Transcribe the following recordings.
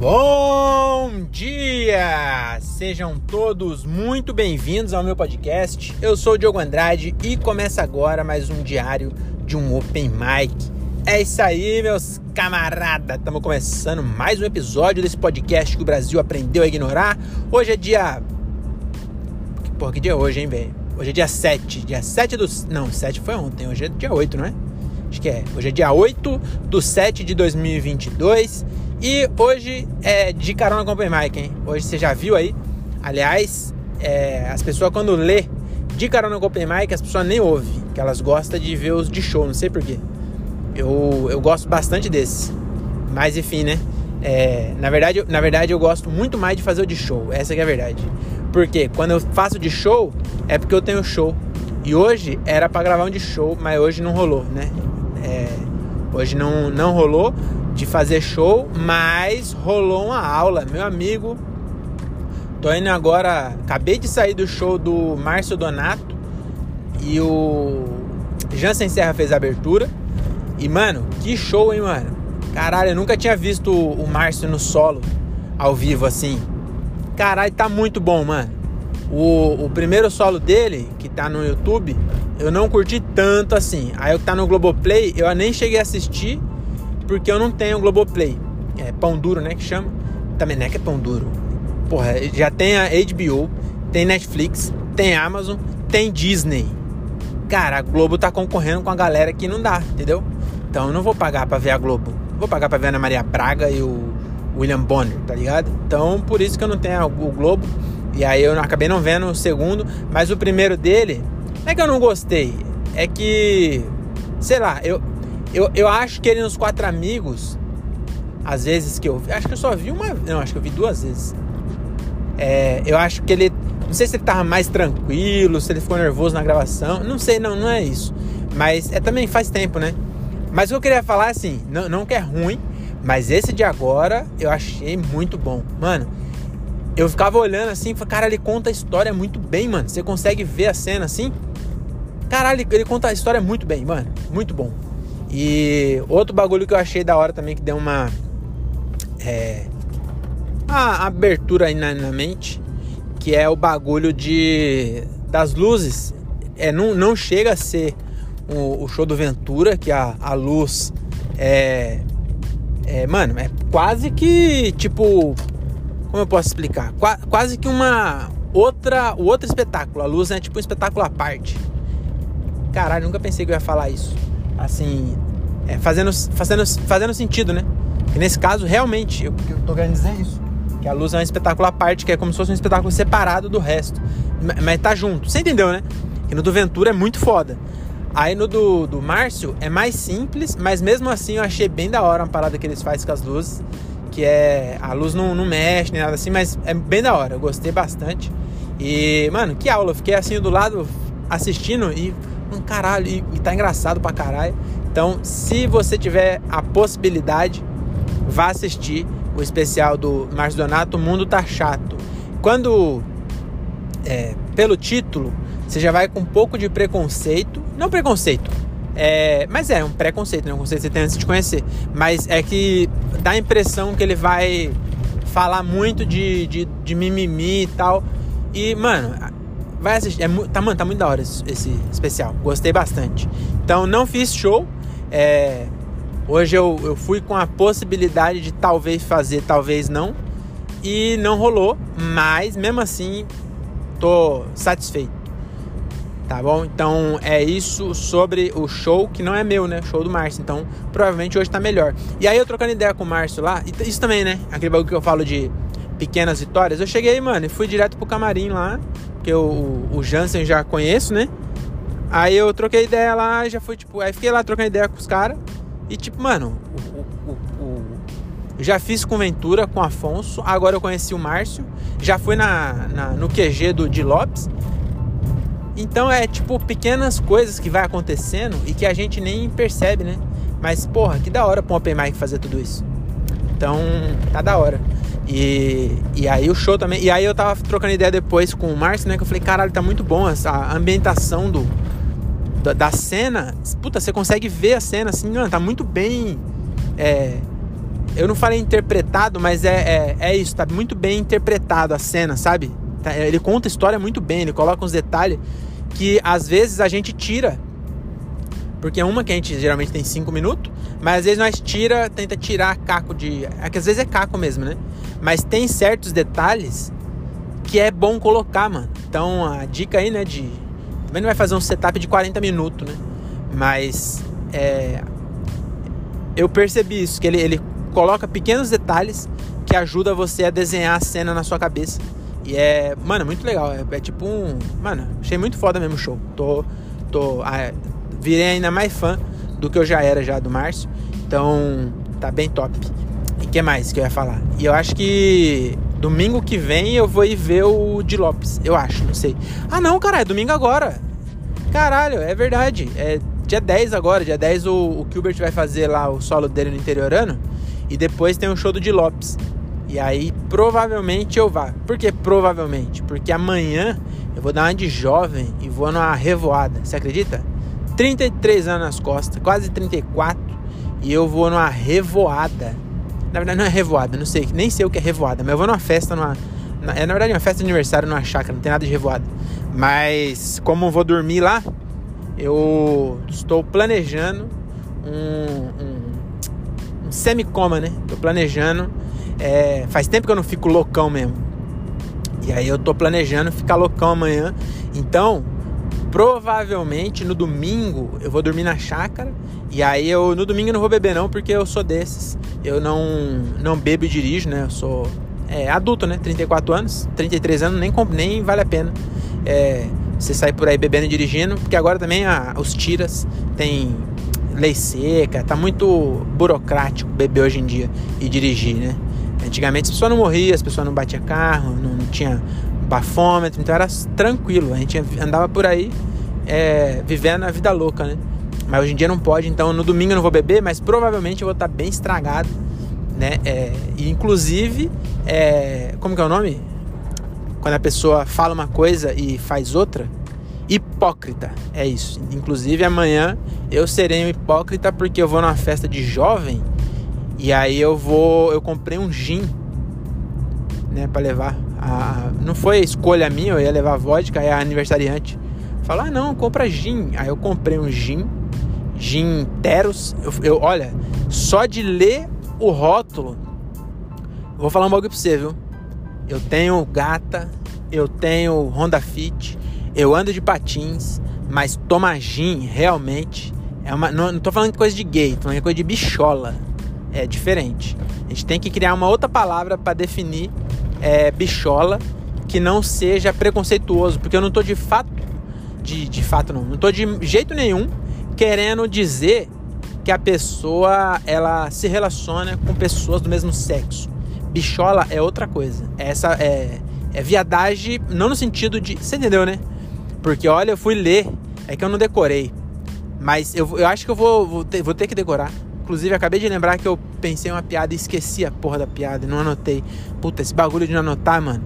Bom dia! Sejam todos muito bem-vindos ao meu podcast. Eu sou o Diogo Andrade e começa agora mais um diário de um Open Mic. É isso aí, meus camaradas! Estamos começando mais um episódio desse podcast que o Brasil aprendeu a ignorar. Hoje é dia. Porra, que dia é hoje, hein, velho? Hoje é dia 7. Dia 7 do. Não, 7 foi ontem. Hoje é dia 8, não é? Acho que é. Hoje é dia 8 do 7 de 2022. E hoje é de carona com o Open Mic, hein? Hoje você já viu aí. Aliás, é, as pessoas quando lê de carona com o Open Mic, as pessoas nem ouvem. Que elas gostam de ver os de show, não sei porquê. Eu, eu gosto bastante desses. Mas enfim, né? É, na, verdade, na verdade, eu gosto muito mais de fazer o de show. Essa é a verdade. Porque quando eu faço de show, é porque eu tenho show. E hoje era para gravar um de show, mas hoje não rolou, né? É, hoje não, não rolou de fazer show, mas rolou uma aula, meu amigo. Tô indo agora, acabei de sair do show do Márcio Donato e o Jansen Serra fez a abertura. E mano, que show, hein, mano? Caralho, eu nunca tinha visto o Márcio no solo ao vivo assim. Caralho, tá muito bom, mano. O, o primeiro solo dele, que tá no YouTube, eu não curti tanto assim. Aí o que tá no Globoplay, eu nem cheguei a assistir porque eu não tenho Globoplay. É pão duro, né? Que chama. Também não é que é pão duro. Porra, já tem a HBO, tem Netflix, tem Amazon, tem Disney. Cara, a Globo tá concorrendo com a galera que não dá, entendeu? Então eu não vou pagar pra ver a Globo. Vou pagar pra ver a Ana Maria Braga e o William Bonner, tá ligado? Então por isso que eu não tenho o Globo. E aí eu acabei não vendo o segundo. Mas o primeiro dele, não é que eu não gostei. É que, sei lá, eu, eu, eu acho que ele nos Quatro Amigos, às vezes que eu acho que eu só vi uma, não, acho que eu vi duas vezes. É, eu acho que ele, não sei se ele tava mais tranquilo, se ele ficou nervoso na gravação, não sei, não, não é isso. Mas é também faz tempo, né? Mas o que eu queria falar assim, não, não que é ruim, mas esse de agora eu achei muito bom. Mano, eu ficava olhando assim, cara, ele conta a história muito bem, mano. Você consegue ver a cena assim? Caralho, ele conta a história muito bem, mano. Muito bom. E outro bagulho que eu achei da hora também, que deu uma. É, uma abertura aí na, na mente, que é o bagulho de das luzes. É, não, não chega a ser o, o show do Ventura, que a, a luz é, é. Mano, é quase que tipo. Como eu posso explicar? Qua, quase que uma outra, outro espetáculo. A luz é tipo um espetáculo à parte. Caralho, nunca pensei que eu ia falar isso assim, é, fazendo, fazendo, fazendo sentido, né? Que nesse caso, realmente, eu, eu tô querendo dizer isso. Que a luz é um espetáculo à parte, que é como se fosse um espetáculo separado do resto. Mas tá junto. Você entendeu, né? Que no do Ventura é muito foda. Aí no do, do Márcio é mais simples, mas mesmo assim eu achei bem da hora uma parada que eles fazem com as luzes. Que é. A luz não, não mexe nem nada assim, mas é bem da hora. Eu gostei bastante. E, mano, que aula. Eu fiquei assim do lado assistindo e um caralho, e, e tá engraçado pra caralho. Então, se você tiver a possibilidade, vá assistir o especial do Márcio Donato, O Mundo Tá Chato. Quando, é, pelo título, você já vai com um pouco de preconceito, não preconceito, é, mas é um preconceito, né? Um conceito que você tem antes de conhecer. Mas é que dá a impressão que ele vai falar muito de, de, de mimimi e tal. E, mano, Vai assistir. É, tá, mano, tá muito da hora esse, esse, especial. Gostei bastante. Então, não fiz show. É, hoje eu, eu fui com a possibilidade de talvez fazer, talvez não. E não rolou. Mas, mesmo assim, tô satisfeito. Tá bom? Então é isso sobre o show que não é meu, né? Show do Márcio. Então provavelmente hoje tá melhor. E aí eu trocando ideia com o Márcio lá, isso também, né? Aquele bagulho que eu falo de pequenas vitórias. Eu cheguei, mano, e fui direto pro camarim lá que eu, o Jansen já conheço, né? Aí eu troquei ideia lá, já fui tipo, aí fiquei lá trocando ideia com os caras. E tipo, mano, o, o, o, já fiz com Ventura, com Afonso, agora eu conheci o Márcio, já fui na, na, no QG do Di Lopes. Então é tipo pequenas coisas que vai acontecendo e que a gente nem percebe, né? Mas porra, que da hora pra um Open Mic fazer tudo isso. Então, tá da hora. E, e aí o show também. E aí eu tava trocando ideia depois com o Márcio, né? Que eu falei, caralho, tá muito bom essa ambientação do, da, da cena. Puta, você consegue ver a cena assim, mano, tá muito bem. É, Eu não falei interpretado, mas é, é, é isso, tá muito bem interpretado a cena, sabe? Tá, ele conta a história muito bem, ele coloca uns detalhes que às vezes a gente tira. Porque é uma que a gente geralmente tem cinco minutos, mas às vezes nós tira, tenta tirar caco de. É que às vezes é caco mesmo, né? Mas tem certos detalhes que é bom colocar, mano. Então a dica aí, né, de. Também não vai fazer um setup de 40 minutos, né? Mas é, eu percebi isso, que ele, ele coloca pequenos detalhes que ajuda você a desenhar a cena na sua cabeça. E é, mano, muito legal. É, é tipo um. Mano, achei muito foda mesmo o show. Tô. tô ah, virei ainda mais fã do que eu já era já do Márcio. Então, tá bem top. E que mais que eu ia falar? E eu acho que domingo que vem eu vou ir ver o de Lopes. Eu acho, não sei. Ah, não, cara, é domingo agora. Caralho, é verdade. É dia 10 agora. Dia 10 o, o Gilbert vai fazer lá o solo dele no interiorano. E depois tem o show do de Lopes. E aí provavelmente eu vá. Por que provavelmente? Porque amanhã eu vou dar uma de jovem e vou numa revoada. Você acredita? 33 anos nas costas, quase 34. E eu vou numa revoada. Na verdade não é revoada, não sei, nem sei o que é revoada, mas eu vou numa festa numa. Na, é na verdade uma festa de aniversário numa chácara, não tem nada de revoada. Mas como eu vou dormir lá, eu estou planejando um, um, um semi-coma, né? Tô planejando é, faz tempo que eu não fico loucão mesmo. E aí eu tô planejando ficar loucão amanhã. Então, provavelmente no domingo eu vou dormir na chácara. E aí eu no domingo não vou beber não, porque eu sou desses. Eu não não bebo e dirijo, né? Eu sou é, adulto, né? 34 anos, 33 anos, nem, nem vale a pena. É, você sair por aí bebendo e dirigindo, porque agora também a, os tiras tem lei seca, tá muito burocrático beber hoje em dia e dirigir, né? Antigamente as pessoas não morriam, as pessoas não batiam carro, não, não tinha bafômetro, então era tranquilo. A gente andava por aí é, vivendo a vida louca, né? Mas hoje em dia não pode, então no domingo eu não vou beber, mas provavelmente eu vou estar bem estragado, né? É, e inclusive, é, como que é o nome? Quando a pessoa fala uma coisa e faz outra, hipócrita, é isso. Inclusive amanhã eu serei um hipócrita porque eu vou numa festa de jovem e aí eu vou, eu comprei um gin, né, para levar. A, não foi escolha minha, eu ia levar vodka, aí a aniversariante falou: "Ah, não, compra gin". Aí eu comprei um gin, gin Teros. Eu, eu olha, só de ler o rótulo, vou falar um bagulho pra você, viu? Eu tenho gata, eu tenho Honda Fit, eu ando de patins, mas tomar gin realmente é uma. Não, não tô falando de coisa de gay, tô falando de coisa de bichola é diferente. A gente tem que criar uma outra palavra para definir é, bichola que não seja preconceituoso, porque eu não tô de fato, de, de fato não, não tô de jeito nenhum querendo dizer que a pessoa ela se relaciona com pessoas do mesmo sexo. Bichola é outra coisa. Essa é, é viadagem, não no sentido de. Você entendeu, né? Porque olha, eu fui ler, é que eu não decorei. Mas eu, eu acho que eu vou, vou, ter, vou ter que decorar. Inclusive, acabei de lembrar que eu pensei uma piada e esqueci a porra da piada não anotei. Puta, esse bagulho de não anotar, mano,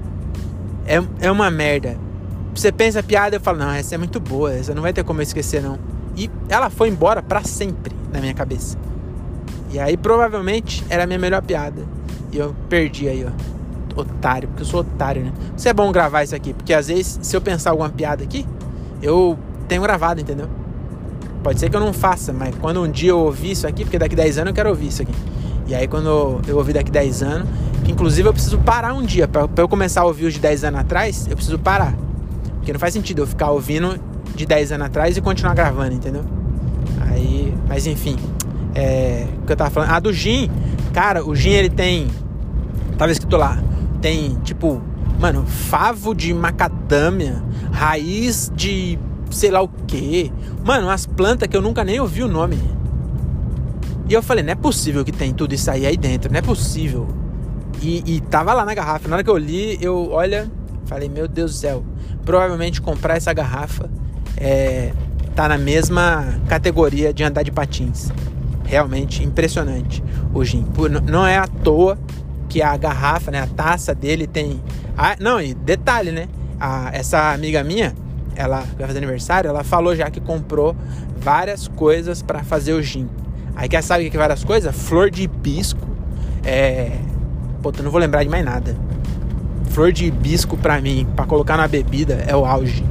é, é uma merda. Você pensa a piada, eu falo, não, essa é muito boa, essa não vai ter como eu esquecer, não. E ela foi embora para sempre na minha cabeça. E aí, provavelmente, era a minha melhor piada. E eu perdi aí, ó. Otário, porque eu sou otário, né? Isso é bom gravar isso aqui, porque às vezes, se eu pensar alguma piada aqui, eu tenho gravado, entendeu? Pode ser que eu não faça, mas quando um dia eu ouvir isso aqui, porque daqui 10 anos eu quero ouvir isso aqui. E aí quando eu ouvir daqui 10 anos, que inclusive eu preciso parar um dia. para eu começar a ouvir os de 10 anos atrás, eu preciso parar. Porque não faz sentido eu ficar ouvindo de 10 anos atrás e continuar gravando, entendeu? Aí, mas enfim. É, o que eu tava falando? Ah, do gin. Cara, o gin ele tem. Tava escrito lá. Tem tipo, mano, favo de macadâmia, raiz de sei lá o que. Mano, umas plantas que eu nunca nem ouvi o nome. E eu falei, não é possível que tem tudo isso aí aí dentro, não é possível. E, e tava lá na garrafa. Na hora que eu li, eu, olha, falei, meu Deus do céu. Provavelmente comprar essa garrafa é, tá na mesma categoria de andar de patins. Realmente impressionante o gin. Não é à toa que a garrafa, né, a taça dele tem. Ah, não, e detalhe, né? A, essa amiga minha, ela vai fazer aniversário, ela falou já que comprou várias coisas para fazer o gin. Aí quer saber que é várias coisas? Flor de hibisco, É. Puta, eu não vou lembrar de mais nada. Flor de hibisco pra mim, pra colocar na bebida, é o auge.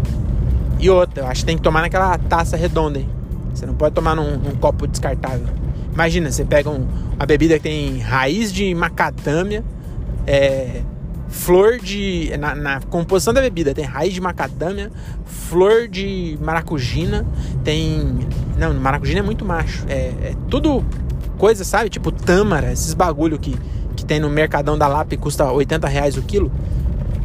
E outra, eu acho que tem que tomar naquela taça redonda, hein? Você não pode tomar num, num copo descartável. Imagina, você pega um, uma bebida que tem raiz de macadâmia, é, flor de. Na, na, composição da bebida tem raiz de macadâmia, flor de maracujina, tem. Não, maracujina é muito macho. É, é tudo coisa, sabe? Tipo tâmara, esses bagulho que, que tem no Mercadão da Lapa e custa 80 reais o quilo.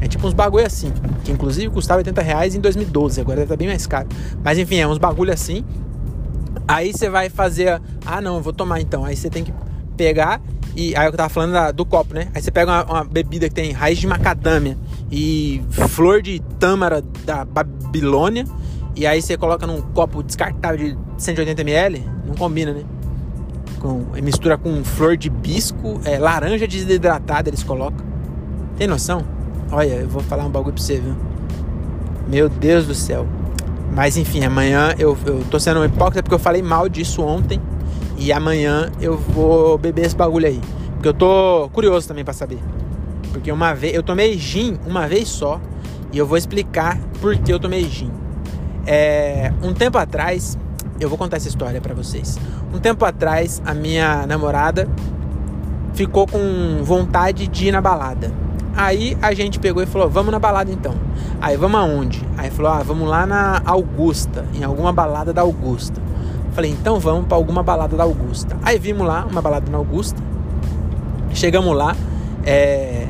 É tipo uns bagulho assim, que inclusive custava 80 reais em 2012, agora estar bem mais caro. Mas enfim, é uns bagulho assim. Aí você vai fazer. Ah, não, eu vou tomar então. Aí você tem que pegar e aí eu tava falando da, do copo, né? Aí você pega uma, uma, bebida que tem raiz de macadâmia e flor de tâmara da Babilônia. E aí você coloca num copo descartável de 180ml. Não combina, né? Com, mistura com flor de bisco, é, laranja desidratada eles colocam. Tem noção? Olha, eu vou falar um bagulho pra você, viu? Meu Deus do céu. Mas enfim, amanhã eu, eu tô sendo um hipócrita porque eu falei mal disso ontem. E amanhã eu vou beber esse bagulho aí. Porque eu tô curioso também para saber. Porque uma vez eu tomei gin uma vez só e eu vou explicar por que eu tomei gin. É, um tempo atrás, eu vou contar essa história para vocês. Um tempo atrás, a minha namorada ficou com vontade de ir na balada. Aí a gente pegou e falou: "Vamos na balada então". Aí vamos aonde? Aí falou: "Ah, vamos lá na Augusta, em alguma balada da Augusta". Falei, então vamos para alguma balada da Augusta. Aí vimos lá uma balada na Augusta. Chegamos lá, é,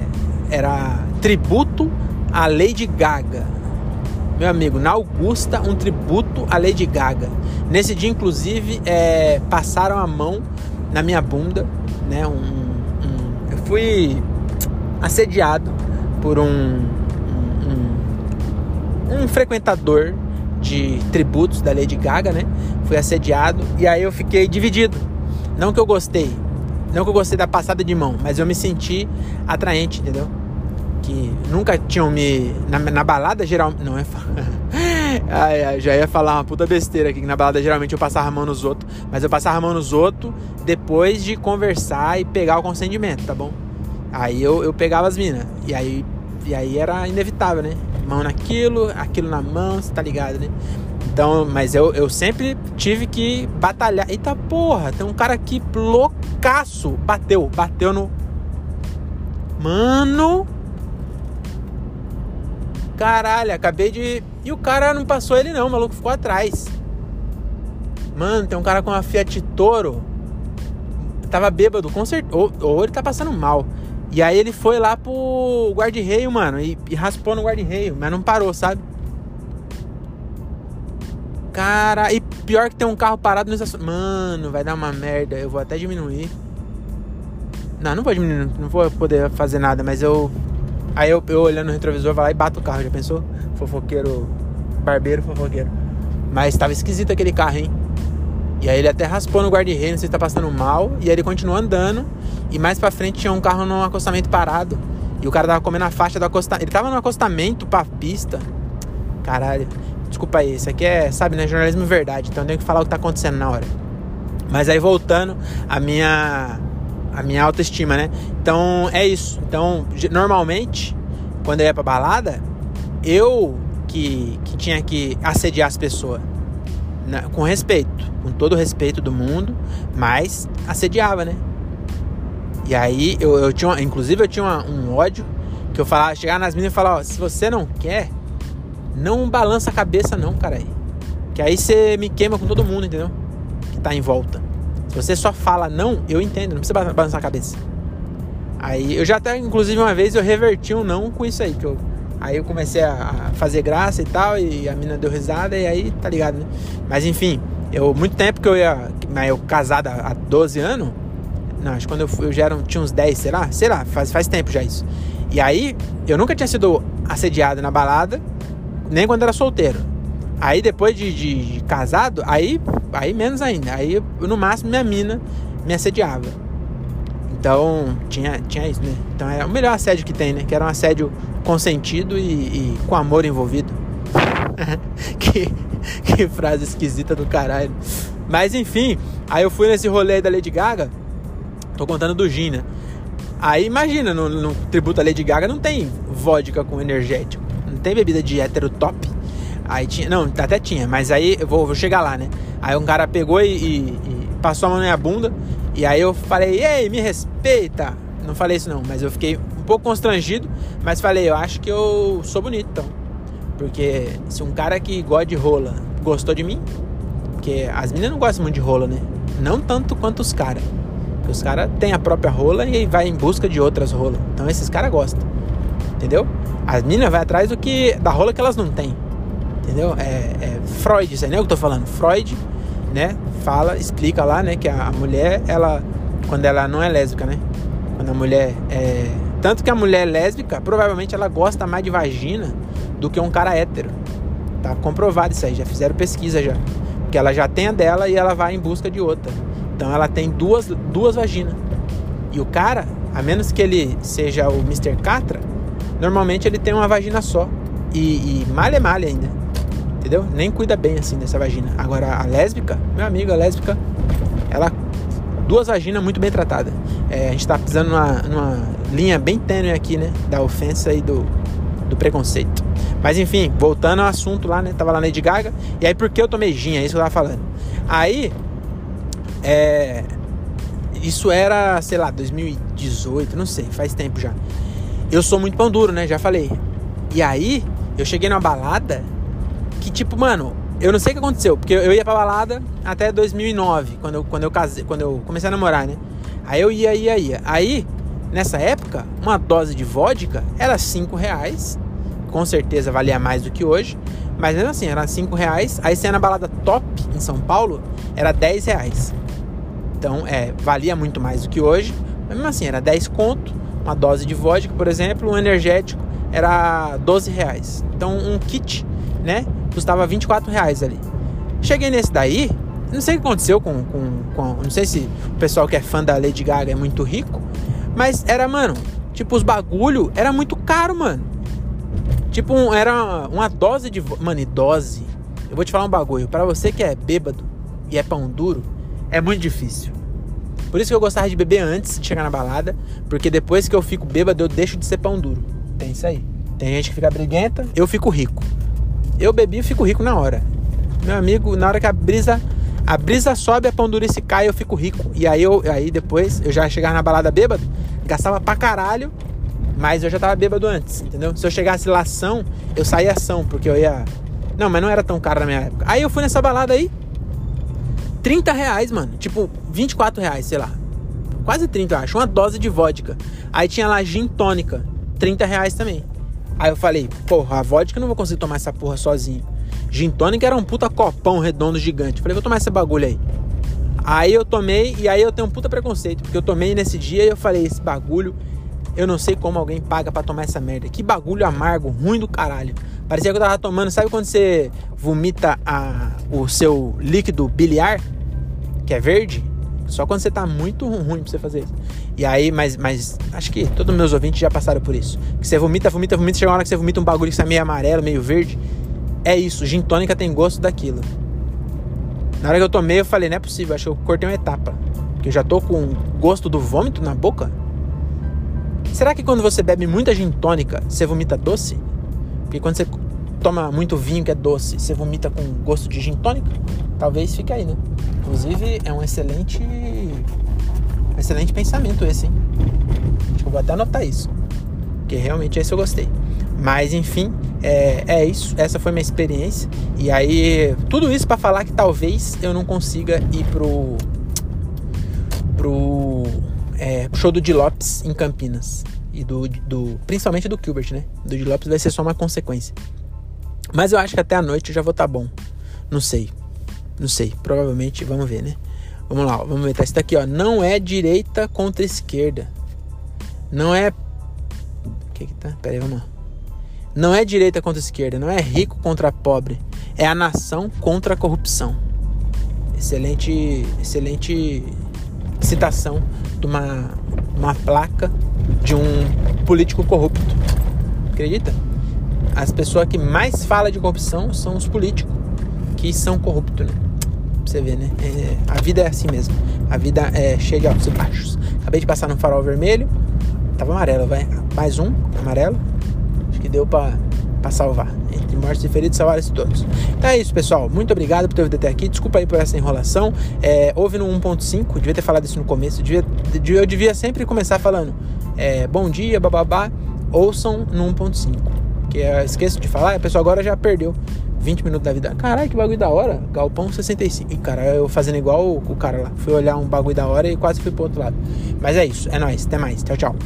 era tributo à Lady Gaga. Meu amigo, na Augusta, um tributo à Lady Gaga. Nesse dia, inclusive, é, passaram a mão na minha bunda, né? Um, um, eu fui assediado por um, um, um frequentador de tributos da Lady Gaga, né? Fui assediado e aí eu fiquei dividido. Não que eu gostei, não que eu gostei da passada de mão, mas eu me senti atraente, entendeu? Que nunca tinham me. Na, na balada geral. Não é. ai, ai, já ia falar uma puta besteira aqui, que na balada geralmente eu passava a mão nos outros, mas eu passava a mão nos outros depois de conversar e pegar o consentimento, tá bom? Aí eu, eu pegava as minas. E aí, e aí era inevitável, né? mão naquilo, aquilo na mão, você tá ligado, né? Então, mas eu, eu sempre tive que batalhar. Eita porra, tem um cara aqui loucaço. Bateu, bateu no. Mano. Caralho, acabei de. E o cara não passou ele não, o maluco ficou atrás. Mano, tem um cara com uma Fiat Toro. Tava bêbado, com certeza. Ou, ou ele tá passando mal. E aí ele foi lá pro guarda-reio, mano, e, e raspou no guarda-reio, mas não parou, sabe? Cara, e pior que tem um carro parado no estacionamento. Mano, vai dar uma merda. Eu vou até diminuir. Não, não vou diminuir, não vou poder fazer nada, mas eu. Aí eu, eu olhando no retrovisor, vai lá e bato o carro, já pensou? Fofoqueiro, barbeiro, fofoqueiro. Mas tava esquisito aquele carro, hein? E aí ele até raspou no guarda-reio, não sei se tá passando mal. E aí ele continuou andando. E mais pra frente tinha um carro no acostamento parado. E o cara tava comendo a faixa do acostamento. Ele tava no acostamento pra pista. Caralho. Desculpa aí, isso aqui é, sabe, né? Jornalismo verdade. Então eu tenho que falar o que tá acontecendo na hora. Mas aí voltando, a minha. A minha autoestima, né? Então é isso. Então, normalmente, quando eu ia pra balada, eu que, que tinha que assediar as pessoas. Né? Com respeito, com todo o respeito do mundo, mas assediava, né? E aí eu, eu tinha, inclusive eu tinha uma, um ódio que eu falava, chegar nas meninas e falar, ó, se você não quer, não balança a cabeça não, cara. Que aí você me queima com todo mundo, entendeu? Que tá em volta. Se você só fala não, eu entendo, não precisa balançar a cabeça. Aí eu já até, inclusive, uma vez eu reverti um não com isso aí, que eu. Aí eu comecei a fazer graça e tal, e a mina deu risada, e aí, tá ligado, né? Mas enfim, eu, muito tempo que eu ia. Mas eu casado há 12 anos, não, acho que quando eu, fui, eu já era, tinha uns 10, sei lá, sei lá, faz, faz tempo já isso. E aí, eu nunca tinha sido assediado na balada, nem quando era solteiro. Aí depois de, de, de casado, aí, aí menos ainda. Aí no máximo minha mina me assediava. Então tinha, tinha isso, né? Então é o melhor assédio que tem, né? Que era um assédio consentido e, e com amor envolvido. que, que frase esquisita do caralho. Mas enfim, aí eu fui nesse rolê da Lady Gaga. Tô contando do Gina. Aí imagina, no, no tributo a Lady Gaga não tem vodka com energético. Não tem bebida de hétero top. Aí tinha. Não, até tinha, mas aí eu vou, vou chegar lá, né? Aí um cara pegou e, e, e, passou a mão na minha bunda. E aí eu falei, ei, me respeita. Não falei isso não, mas eu fiquei pouco constrangido. Mas falei, eu acho que eu sou bonito, então. Porque se um cara que gosta de rola gostou de mim, porque as meninas não gostam muito de rola, né? Não tanto quanto os caras. Os caras têm a própria rola e vai em busca de outras rolas. Então esses caras gostam. Entendeu? As meninas vai atrás do que da rola que elas não têm. Entendeu? É, é Freud, isso aí, né? O que eu tô falando. Freud, né? Fala, explica lá, né? Que a, mulher, ela. Quando ela não é lésbica, né? Quando a mulher é. Tanto que a mulher lésbica, provavelmente ela gosta mais de vagina do que um cara hétero. Tá comprovado isso aí, já fizeram pesquisa já. Porque ela já tem a dela e ela vai em busca de outra. Então ela tem duas, duas vaginas. E o cara, a menos que ele seja o Mr. Catra, normalmente ele tem uma vagina só. E, e malha malha ainda. Entendeu? Nem cuida bem assim dessa vagina. Agora a lésbica, meu amigo, a lésbica, ela. Duas vaginas muito bem tratadas. É, a gente tá pisando numa, numa linha bem tênue aqui, né? Da ofensa e do, do preconceito. Mas enfim, voltando ao assunto lá, né? Tava lá na Lady Gaga. E aí, por que eu tomei gin? É isso que eu tava falando. Aí, é, isso era, sei lá, 2018, não sei, faz tempo já. Eu sou muito pão duro, né? Já falei. E aí, eu cheguei numa balada que, tipo, mano, eu não sei o que aconteceu, porque eu ia pra balada até 2009, quando eu, quando eu casei, quando eu comecei a namorar, né? Aí eu ia, ia, ia. Aí, nessa época, uma dose de vodka era 5 reais. Com certeza valia mais do que hoje. Mas mesmo assim, era 5 reais. Aí você na balada top em São Paulo, era 10 reais. Então, é, valia muito mais do que hoje. Mas mesmo assim, era 10 conto, uma dose de vodka, por exemplo, um energético era 12 reais. Então, um kit, né, custava 24 reais ali. Cheguei nesse daí, não sei o que aconteceu com, com, com, Não sei se o pessoal que é fã da Lady Gaga é muito rico, mas era, mano, tipo, os bagulho era muito caro, mano. Tipo, um, era uma dose de. Mano, dose. Eu vou te falar um bagulho. Para você que é bêbado e é pão duro, é muito difícil. Por isso que eu gostava de beber antes de chegar na balada, porque depois que eu fico bêbado, eu deixo de ser pão duro. Tem isso aí. Tem gente que fica briguenta, eu fico rico. Eu bebi e fico rico na hora. Meu amigo, na hora que a brisa a brisa sobe, a pão durice cai, eu fico rico. E aí eu aí depois eu já chegava na balada bêbado, gastava pra caralho, mas eu já tava bêbado antes, entendeu? Se eu chegasse lá ação, eu saía ação, porque eu ia. Não, mas não era tão caro na minha época. Aí eu fui nessa balada aí, 30 reais, mano. Tipo, 24 reais, sei lá. Quase 30, eu acho. Uma dose de vodka. Aí tinha lá gin tônica. 30 reais também. Aí eu falei, porra, a vodka eu não vou conseguir tomar essa porra sozinho. Gin tônica era um puta copão redondo gigante. Falei, vou tomar esse bagulho aí. Aí eu tomei, e aí eu tenho um puta preconceito. Porque eu tomei nesse dia e eu falei, esse bagulho, eu não sei como alguém paga para tomar essa merda. Que bagulho amargo, ruim do caralho. Parecia que eu tava tomando, sabe quando você vomita a, o seu líquido biliar? que é verde, só quando você tá muito ruim pra você fazer isso. E aí, mas, mas acho que todos meus ouvintes já passaram por isso. Que você vomita, vomita, vomita, chega uma hora que você vomita um bagulho que está meio amarelo, meio verde. É isso, gin tônica tem gosto daquilo. Na hora que eu tomei, eu falei, não é possível, acho que eu cortei uma etapa. Porque eu já tô com gosto do vômito na boca. Será que quando você bebe muita gin tônica, você vomita doce? Porque quando você toma muito vinho que é doce, você vomita com gosto de gin tônica? Talvez fique aí, né? Inclusive, é um excelente. excelente pensamento esse, hein? Acho que eu vou até anotar isso. Porque realmente esse eu gostei. Mas enfim, é, é isso. Essa foi minha experiência. E aí, tudo isso para falar que talvez eu não consiga ir pro. pro. É, show do Di Lopes em Campinas. E do, do. Principalmente do Gilbert, né? Do Di Lopes vai ser só uma consequência. Mas eu acho que até a noite já vou estar tá bom. Não sei. Não sei. Provavelmente, vamos ver, né? Vamos lá, vamos ver. Tá isso daqui, ó. Não é direita contra esquerda. Não é. O que que tá? Pera aí, vamos lá. Não é direita contra esquerda. Não é rico contra pobre. É a nação contra a corrupção. Excelente. Excelente citação de uma, uma placa de um político corrupto. Acredita? as pessoas que mais falam de corrupção são os políticos, que são corruptos, né? Você ver, né? É, a vida é assim mesmo. A vida é cheia de altos e baixos. Acabei de passar no farol vermelho. Tava amarelo, vai. Mais um, amarelo. Acho que deu pra salvar. Entre mortos e feridos, salvaram-se todos. Então é isso, pessoal. Muito obrigado por ter ouvido até aqui. Desculpa aí por essa enrolação. É, houve no 1.5, devia ter falado isso no começo. Devia, eu devia sempre começar falando é, bom dia, bababá. Ouçam no 1.5. Que eu esqueço de falar, a pessoa agora já perdeu 20 minutos da vida. Caralho, que bagulho da hora. Galpão 65. E cara, eu fazendo igual o, o cara lá. Fui olhar um bagulho da hora e quase fui pro outro lado. Mas é isso, é nóis. Até mais. Tchau, tchau.